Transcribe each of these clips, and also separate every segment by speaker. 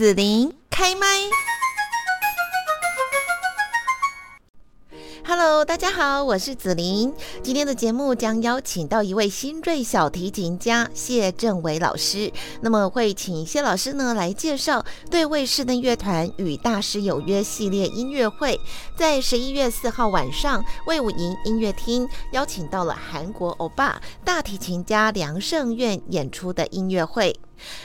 Speaker 1: 紫琳开麦。Hello，大家好，我是紫琳。今天的节目将邀请到一位新锐小提琴家谢正伟老师。那么会请谢老师呢来介绍对位室内乐团与大师有约系列音乐会，在十一月四号晚上魏武营音乐厅邀请到了韩国欧巴大提琴家梁胜院演出的音乐会。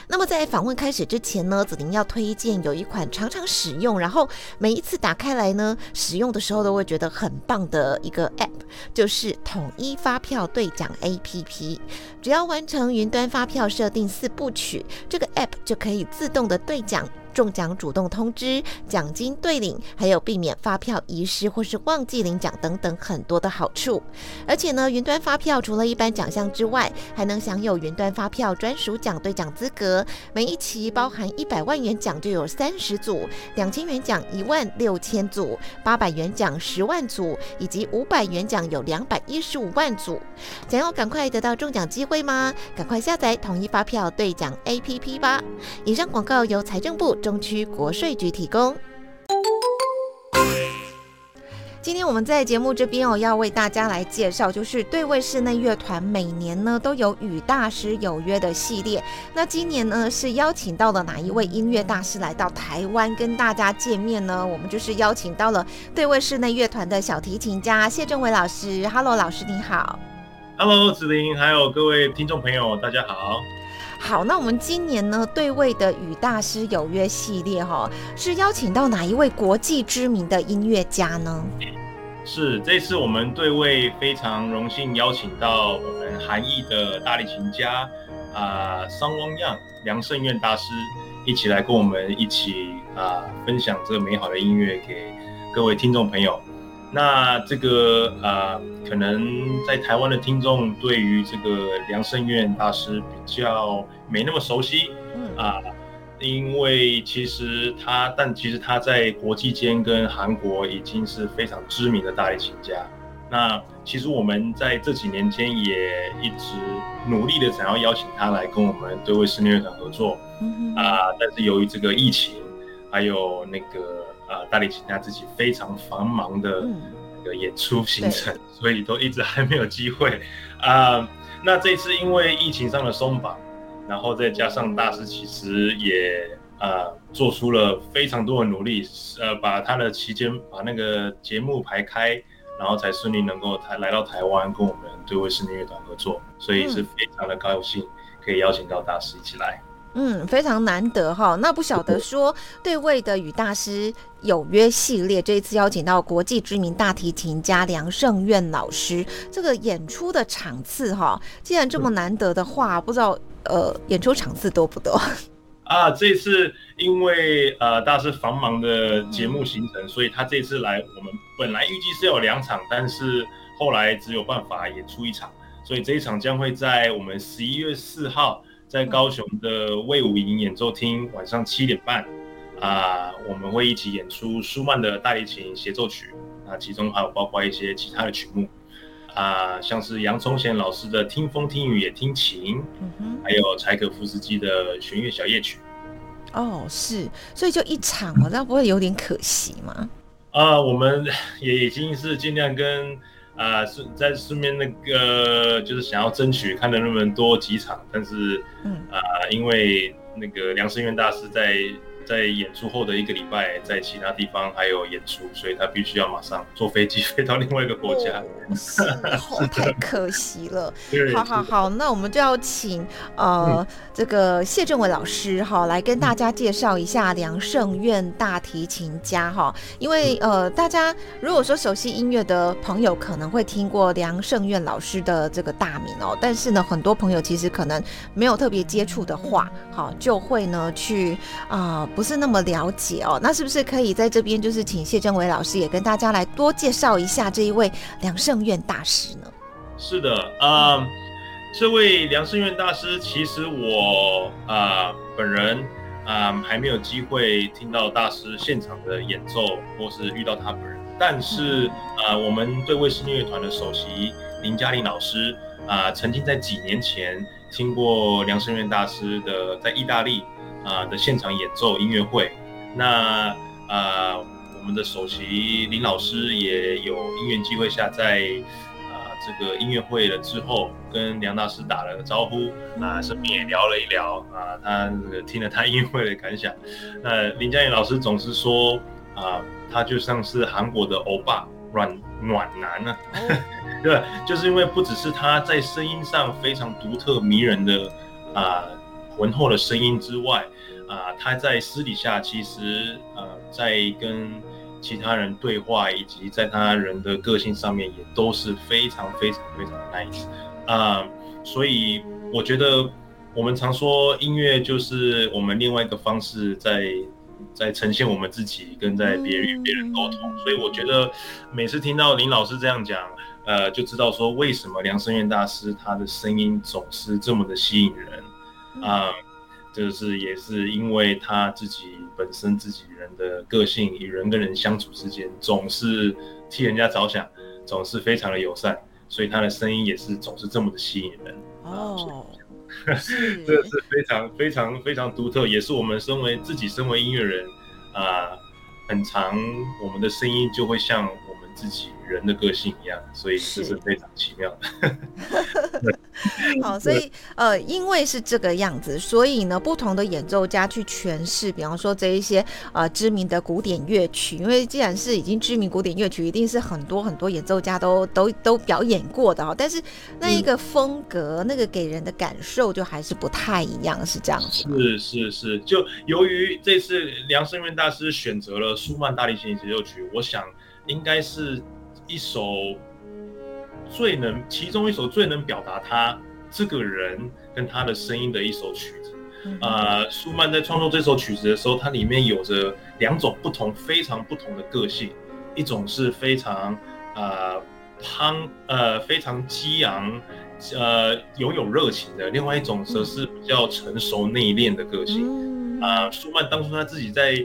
Speaker 1: 那么在访问开始之前呢，子宁要推荐有一款常常使用，然后每一次打开来呢，使用的时候都会觉得很棒的一个 App，就是统一发票兑奖 APP。只要完成云端发票设定四部曲，这个 App 就可以自动的兑奖。中奖主动通知、奖金兑领，还有避免发票遗失或是忘记领奖等等很多的好处。而且呢，云端发票除了一般奖项之外，还能享有云端发票专属奖兑奖资格。每一期包含一百万元奖就有三十组，两千元奖一万六千组，八百元奖十万组，以及五百元奖有两百一十五万组。想要赶快得到中奖机会吗？赶快下载统一发票兑奖 APP 吧！以上广告由财政部。中区国税局提供。今天我们在节目这边哦，要为大家来介绍，就是对位室内乐团每年呢都有与大师有约的系列。那今年呢是邀请到了哪一位音乐大师来到台湾跟大家见面呢？我们就是邀请到了对位室内乐团的小提琴家谢正伟老师。Hello，老师你好。
Speaker 2: Hello，子玲，还有各位听众朋友，大家好。
Speaker 1: 好，那我们今年呢对位的与大师有约系列哈，是邀请到哪一位国际知名的音乐家呢？
Speaker 2: 是这次我们对位非常荣幸邀请到我们韩裔的大提琴家啊桑汪样梁胜院大师一起来跟我们一起啊分享这个美好的音乐给各位听众朋友。那这个啊，可能在台湾的听众对于这个梁胜院大师比较没那么熟悉，嗯啊，因为其实他，但其实他在国际间跟韩国已经是非常知名的大提琴家。那其实我们在这几年间也一直努力的想要邀请他来跟我们对位室内乐团合作，啊，但是由于这个疫情，还有那个。呃，大提琴家自己非常繁忙的那个演出行程，所以都一直还没有机会啊。那这次因为疫情上的松绑，然后再加上大师其实也呃做出了非常多的努力，呃，把他的期间把那个节目排开，然后才顺利能够台来到台湾跟我们对卫视音乐团合作，所以是非常的高兴可以邀请到大师一起来。
Speaker 1: 嗯，非常难得哈。那不晓得说对位的与大师有约系列，这一次邀请到国际知名大提琴家梁胜院老师，这个演出的场次哈，既然这么难得的话，不知道呃演出场次多不多？
Speaker 2: 啊，这次因为呃大师繁忙的节目行程，所以他这次来，我们本来预计是有两场，但是后来只有办法演出一场，所以这一场将会在我们十一月四号。在高雄的魏武营演奏厅，晚上七点半，啊，我们会一起演出舒曼的大提琴协奏曲，啊，其中还有包括一些其他的曲目，啊，像是杨聪贤老师的《听风听雨也听琴》，嗯，还有柴可夫斯基的弦乐小夜曲。
Speaker 1: 哦，是，所以就一场哦，那不会有点可惜吗？
Speaker 2: 啊，我们 也已经是尽量跟。啊，顺在顺便那个，就是想要争取看的那么多几场，但是，嗯啊，因为那个梁生元大师在。在演出后的一个礼拜，在其他地方还有演出，所以他必须要马上坐飞机飞到另外一个国家。
Speaker 1: 太可惜了。好好好，那我们就要请呃这个谢振伟老师哈来跟大家介绍一下梁胜院大提琴家哈，因为呃大家如果说熟悉音乐的朋友可能会听过梁胜院老师的这个大名哦，但是呢很多朋友其实可能没有特别接触的话，好就会呢去啊。不是那么了解哦，那是不是可以在这边就是请谢振伟老师也跟大家来多介绍一下这一位梁胜院大师呢？
Speaker 2: 是的，啊，这位梁胜院大师，其实我啊本人啊还没有机会听到大师现场的演奏，或是遇到他本人，但是啊我们对卫视音乐团的首席林嘉玲老师啊曾经在几年前听过梁胜院大师的在意大利。啊的现场演奏音乐会。那啊，我们的首席林老师也有因缘机会下在。这个音乐会了之后，跟梁大师打了个招呼，啊，顺便也聊了一聊啊，他这个听了他音乐会的感想。那林佳颖老师总是说啊，他就像是韩国的欧巴，软暖男呢，对，就是因为不只是他在声音上非常独特迷人的啊浑厚的声音之外，啊，他在私底下其实呃在跟。其他人对话，以及在他人的个性上面，也都是非常非常非常的 nice 啊。所以我觉得我们常说音乐就是我们另外一个方式，在在呈现我们自己，跟在别人与别人沟通。所以我觉得每次听到林老师这样讲，呃，就知道说为什么梁声院大师他的声音总是这么的吸引人啊。就是也是因为他自己本身自己人的个性，与人跟人相处之间总是替人家着想，总是非常的友善，所以他的声音也是总是这么的吸引人。
Speaker 1: 哦，
Speaker 2: 这是非常非常非常独特，也是我们身为自己身为音乐人啊，很长我们的声音就会像自己人的个性一样，所以这是非常奇妙的。
Speaker 1: 好，所以呃，因为是这个样子，所以呢，不同的演奏家去诠释，比方说这一些呃知名的古典乐曲，因为既然是已经知名古典乐曲，一定是很多很多演奏家都都都表演过的哈。但是那一个风格，那个给人的感受就还是不太一样，是这样子。
Speaker 2: 是是是，就由于这次梁声元大师选择了舒曼大提琴协奏曲，我想应该是一首。最能其中一首最能表达他这个人跟他的声音的一首曲子，啊，舒曼在创作这首曲子的时候，它里面有着两种不同、非常不同的个性，一种是非常啊汤呃非常激昂，呃拥有热情的，另外一种则是比较成熟内敛的个性。啊，舒曼当初他自己在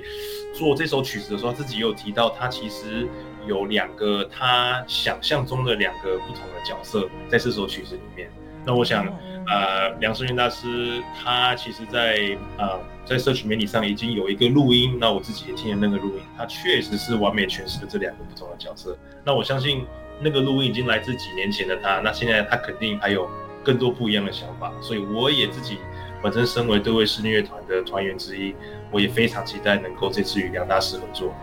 Speaker 2: 做这首曲子的时候，自己有提到他其实。有两个他想象中的两个不同的角色在这首曲子里面。那我想，呃，梁世元大师他其实，在呃在社群媒体上已经有一个录音，那我自己也听了那个录音，他确实是完美诠释了这两个不同的角色。那我相信那个录音已经来自几年前的他，那现在他肯定还有更多不一样的想法。所以我也自己本身身为对位室内乐团的团员之一，我也非常期待能够这次与梁大师合作。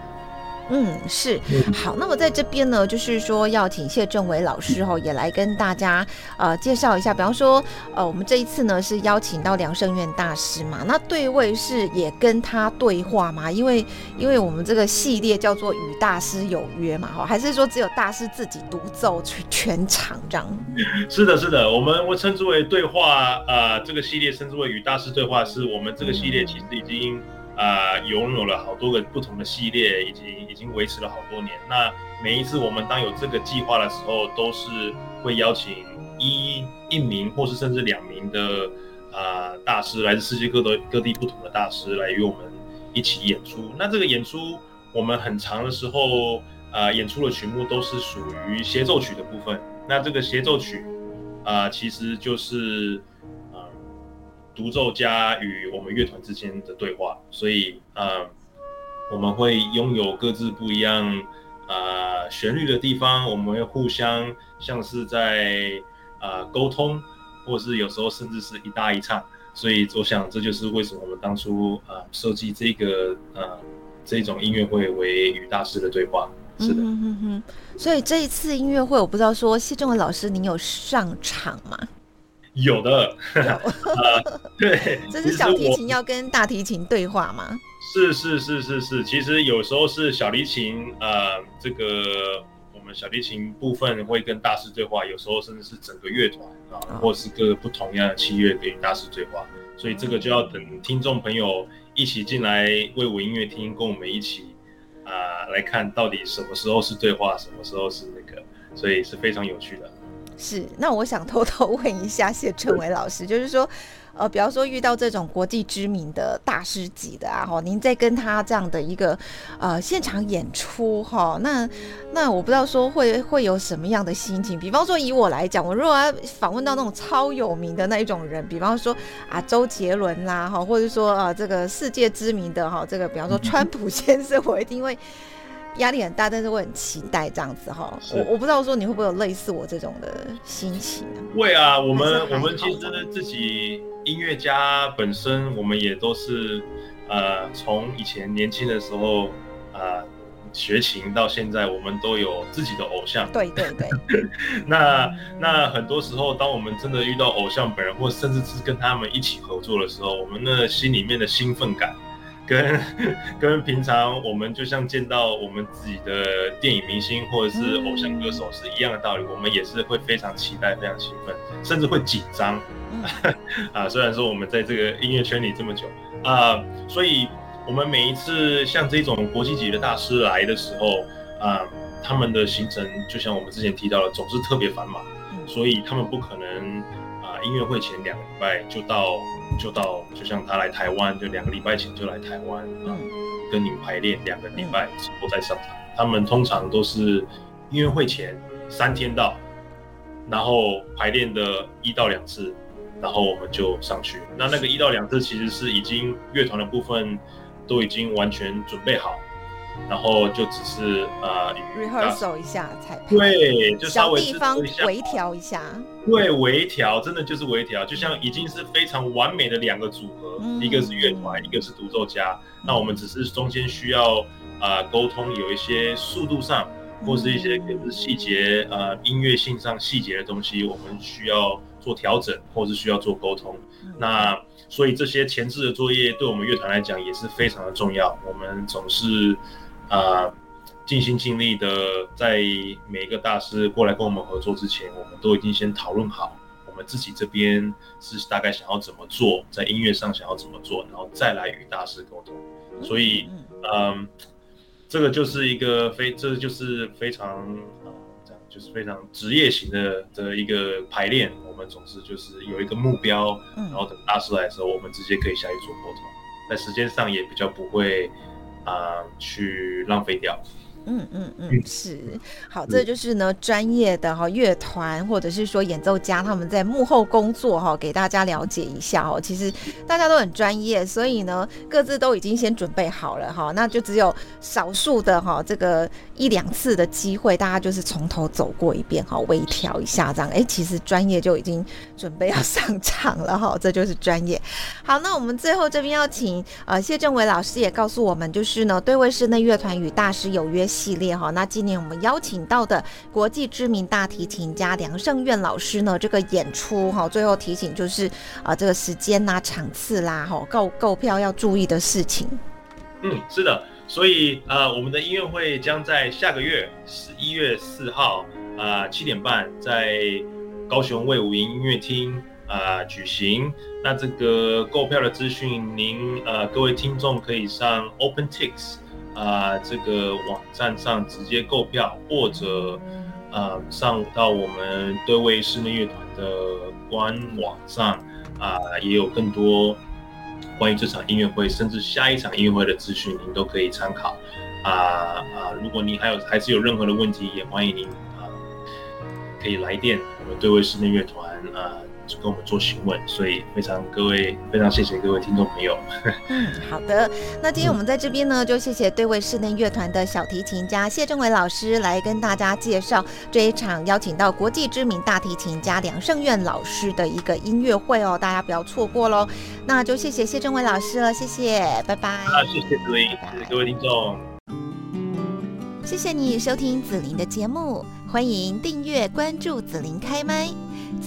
Speaker 1: 嗯，是好。那么在这边呢，就是说要请谢政伟老师哈，也来跟大家呃介绍一下。比方说，呃，我们这一次呢是邀请到梁胜院大师嘛，那对位是也跟他对话嘛？因为因为我们这个系列叫做与大师有约嘛，哈，还是说只有大师自己独奏全全场这样？
Speaker 2: 是的，是的，我们我称之为对话，呃，这个系列称之为与大师对话，是我们这个系列其实已经。啊，拥有了好多个不同的系列，以及已经维持了好多年。那每一次我们当有这个计划的时候，都是会邀请一一名或是甚至两名的啊大师，来自世界各地各地不同的大师来与我们一起演出。那这个演出我们很长的时候，啊演出的曲目都是属于协奏曲的部分。那这个协奏曲啊，其实就是。独奏家与我们乐团之间的对话，所以呃，我们会拥有各自不一样啊旋律的地方，我们会互相像是在啊沟通，或是有时候甚至是一搭一唱。所以我想这就是为什么我们当初啊设计这个呃这种音乐会为与大师的对话。是的嗯哼，
Speaker 1: 所以这一次音乐会，我不知道说谢正文老师您有上场吗？
Speaker 2: 有的，对，
Speaker 1: 这是小提琴要跟大提琴对话吗？
Speaker 2: 是是是是是，其实有时候是小提琴，呃，这个我们小提琴部分会跟大师对话，有时候甚至是整个乐团啊，或是各不同样的器乐跟大师对话，所以这个就要等听众朋友一起进来为我音乐厅，跟我们一起啊来看到底什么时候是对话，什么时候是那个，所以是非常有趣的。
Speaker 1: 是，那我想偷偷问一下谢春伟老师，就是说。呃，比方说遇到这种国际知名的大师级的啊，哈，您在跟他这样的一个呃现场演出哈，那那我不知道说会会有什么样的心情。比方说以我来讲，我如果要访问到那种超有名的那一种人，比方说啊周杰伦啦，哈，或者说啊这个世界知名的哈，这个比方说 川普先生，我一定会压力很大，但是我很期待这样子哈。我我不知道说你会不会有类似我这种的心情啊？
Speaker 2: 会啊，我们我们其实自己。音乐家本身，我们也都是，呃，从以前年轻的时候，呃，学琴到现在，我们都有自己的偶像。
Speaker 1: 对对对。
Speaker 2: 那那很多时候，当我们真的遇到偶像本人，或甚至是跟他们一起合作的时候，我们的心里面的兴奋感。跟跟平常我们就像见到我们自己的电影明星或者是偶像歌手是一样的道理，我们也是会非常期待、非常兴奋，甚至会紧张。啊，虽然说我们在这个音乐圈里这么久啊，所以我们每一次像这种国际级的大师来的时候啊，他们的行程就像我们之前提到的，总是特别繁忙，所以他们不可能啊，音乐会前两个礼拜就到。就到，就像他来台湾，就两个礼拜前就来台湾啊，跟你们排练两个礼拜之后再上场。他们通常都是音乐会前三天到，然后排练的一到两次，然后我们就上去。那那个一到两次其实是已经乐团的部分都已经完全准备好。然后就只是呃
Speaker 1: ，rehearsal 一下彩排。
Speaker 2: 对，就稍微
Speaker 1: 地方微调一下，
Speaker 2: 对，微调，真的就是微调，就像已经是非常完美的两个组合，一个是乐团，一个是独奏家，那我们只是中间需要呃沟通，有一些速度上或是一些细节呃音乐性上细节的东西，我们需要做调整，或是需要做沟通，那。所以这些前置的作业对我们乐团来讲也是非常的重要。我们总是啊尽心尽力的，在每一个大师过来跟我们合作之前，我们都已经先讨论好，我们自己这边是大概想要怎么做，在音乐上想要怎么做，然后再来与大师沟通。所以，嗯，这个就是一个非，这就是非常。就是非常职业型的的一个排练，我们总是就是有一个目标，然后等大师来的时候，我们直接可以下去做沟通，在时间上也比较不会啊去浪费掉。
Speaker 1: 嗯嗯嗯，是好，这就是呢专业的哈乐团或者是说演奏家他们在幕后工作哈，给大家了解一下哦。其实大家都很专业，所以呢各自都已经先准备好了哈，那就只有少数的哈这个一两次的机会，大家就是从头走过一遍哈，微调一下这样，哎，其实专业就已经准备要 上场了哈，这就是专业。好，那我们最后这边要请呃谢正伟老师也告诉我们，就是呢对位室内乐团与大师有约。系列哈，那今年我们邀请到的国际知名大提琴家梁胜苑老师呢，这个演出哈，最后提醒就是啊，这个时间呐、场次啦，哈，购购票要注意的事情。
Speaker 2: 嗯，是的，所以呃，我们的音乐会将在下个月十一月四号啊七点半在高雄魏武营音乐厅啊举行。那这个购票的资讯，您呃各位听众可以上 OpenTix。啊，这个网站上直接购票，或者呃上到我们对位室内乐团的官网上啊，也有更多关于这场音乐会，甚至下一场音乐会的资讯，您都可以参考。啊啊，如果您还有还是有任何的问题，也欢迎您啊可以来电我们对位室内乐团啊。跟我们做询问，所以非常各位，非常谢谢各位听众朋友。
Speaker 1: 嗯，好的。那今天我们在这边呢，就谢谢对位室内乐团的小提琴家谢正伟老师来跟大家介绍这一场邀请到国际知名大提琴家梁胜苑老师的一个音乐会哦，大家不要错过喽。那就谢谢谢正伟老师了，谢谢，拜拜。
Speaker 2: 啊，谢谢各位，谢谢各位听众。
Speaker 1: 谢谢你收听紫琳的节目，欢迎订阅关注紫琳开麦。